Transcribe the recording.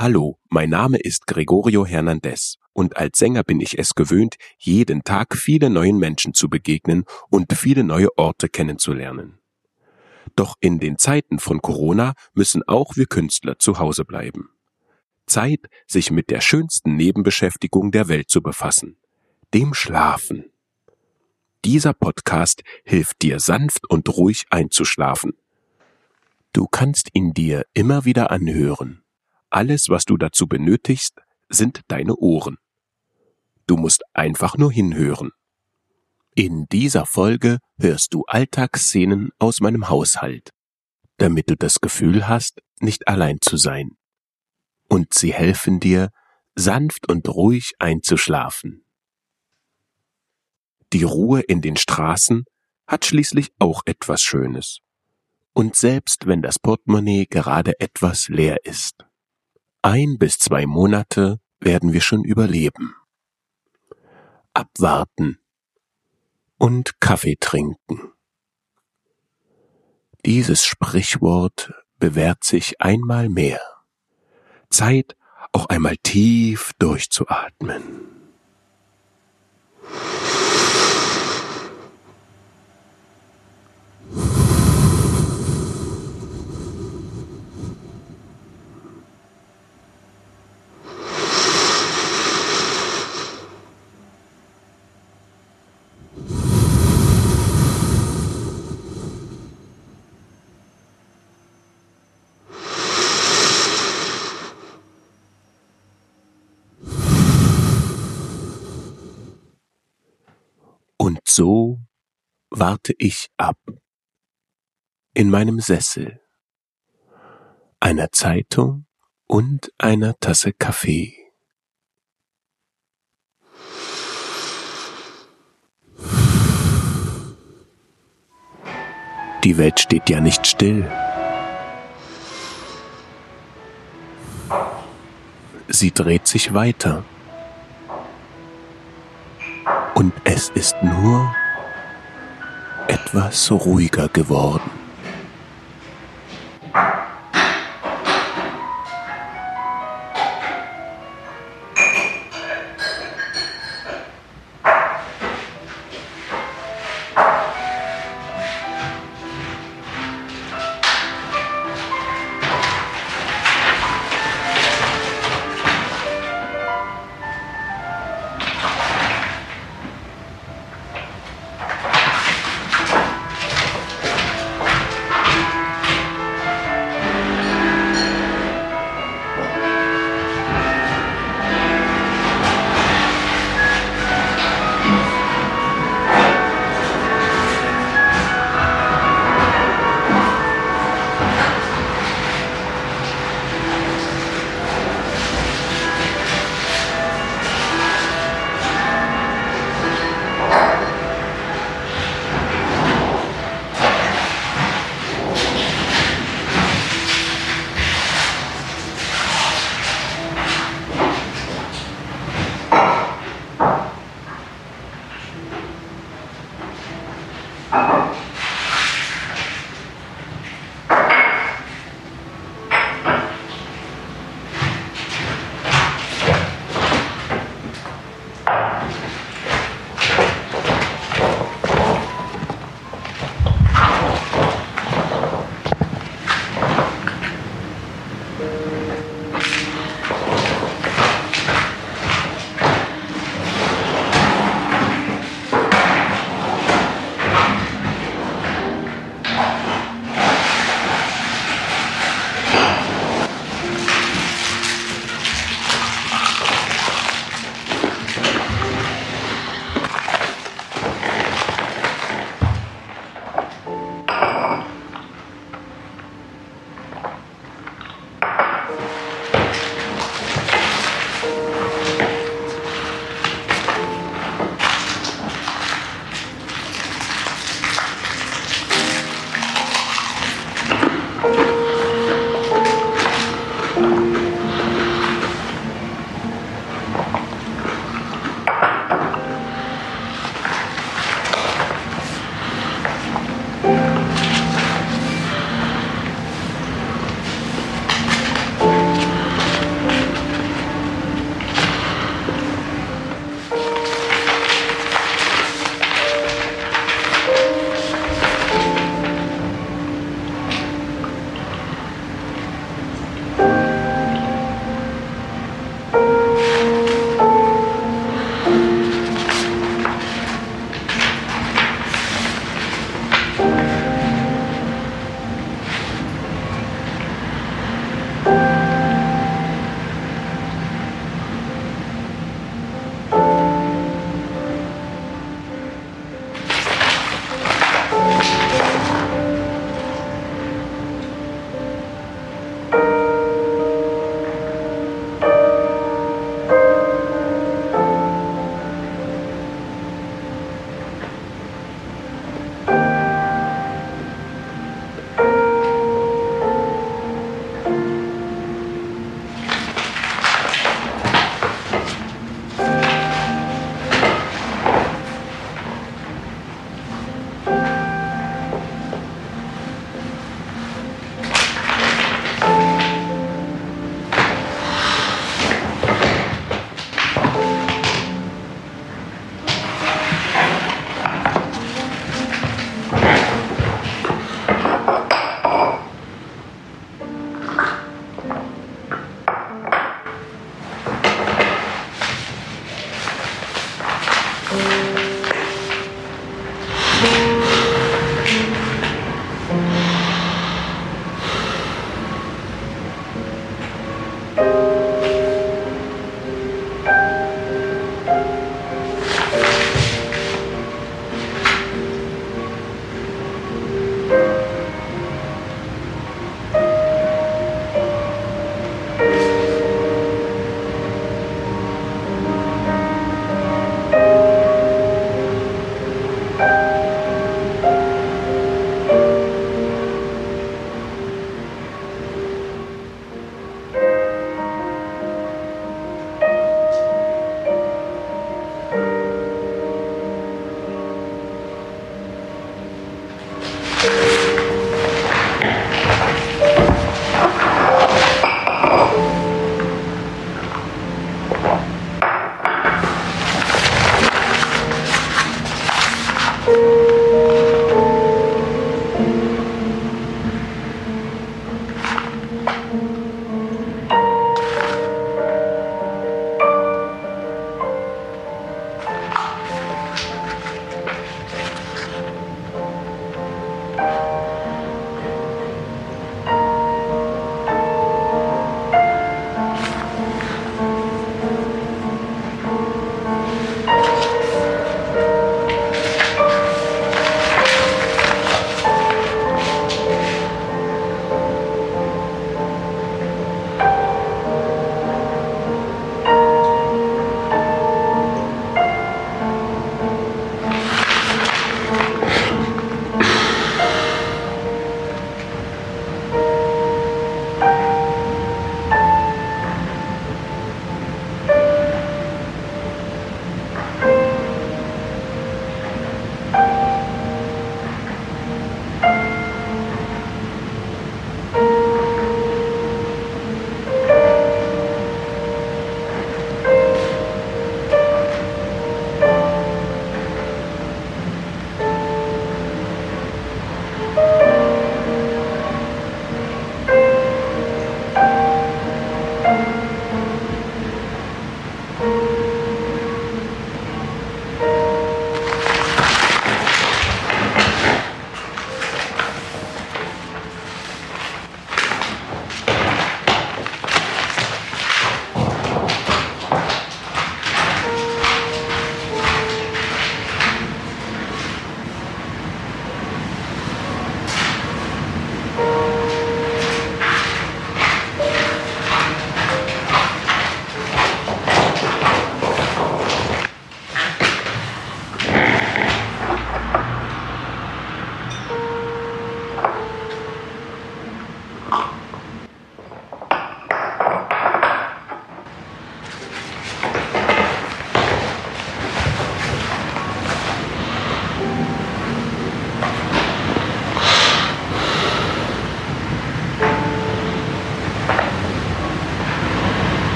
Hallo, mein Name ist Gregorio Hernandez und als Sänger bin ich es gewöhnt, jeden Tag viele neuen Menschen zu begegnen und viele neue Orte kennenzulernen. Doch in den Zeiten von Corona müssen auch wir Künstler zu Hause bleiben. Zeit, sich mit der schönsten Nebenbeschäftigung der Welt zu befassen, dem Schlafen. Dieser Podcast hilft dir sanft und ruhig einzuschlafen. Du kannst ihn dir immer wieder anhören alles, was du dazu benötigst, sind deine Ohren. Du musst einfach nur hinhören. In dieser Folge hörst du Alltagsszenen aus meinem Haushalt, damit du das Gefühl hast, nicht allein zu sein. Und sie helfen dir, sanft und ruhig einzuschlafen. Die Ruhe in den Straßen hat schließlich auch etwas Schönes. Und selbst wenn das Portemonnaie gerade etwas leer ist. Ein bis zwei Monate werden wir schon überleben. Abwarten und Kaffee trinken. Dieses Sprichwort bewährt sich einmal mehr. Zeit, auch einmal tief durchzuatmen. Und so warte ich ab. In meinem Sessel, einer Zeitung und einer Tasse Kaffee. Die Welt steht ja nicht still. Sie dreht sich weiter und es ist nur etwas ruhiger geworden.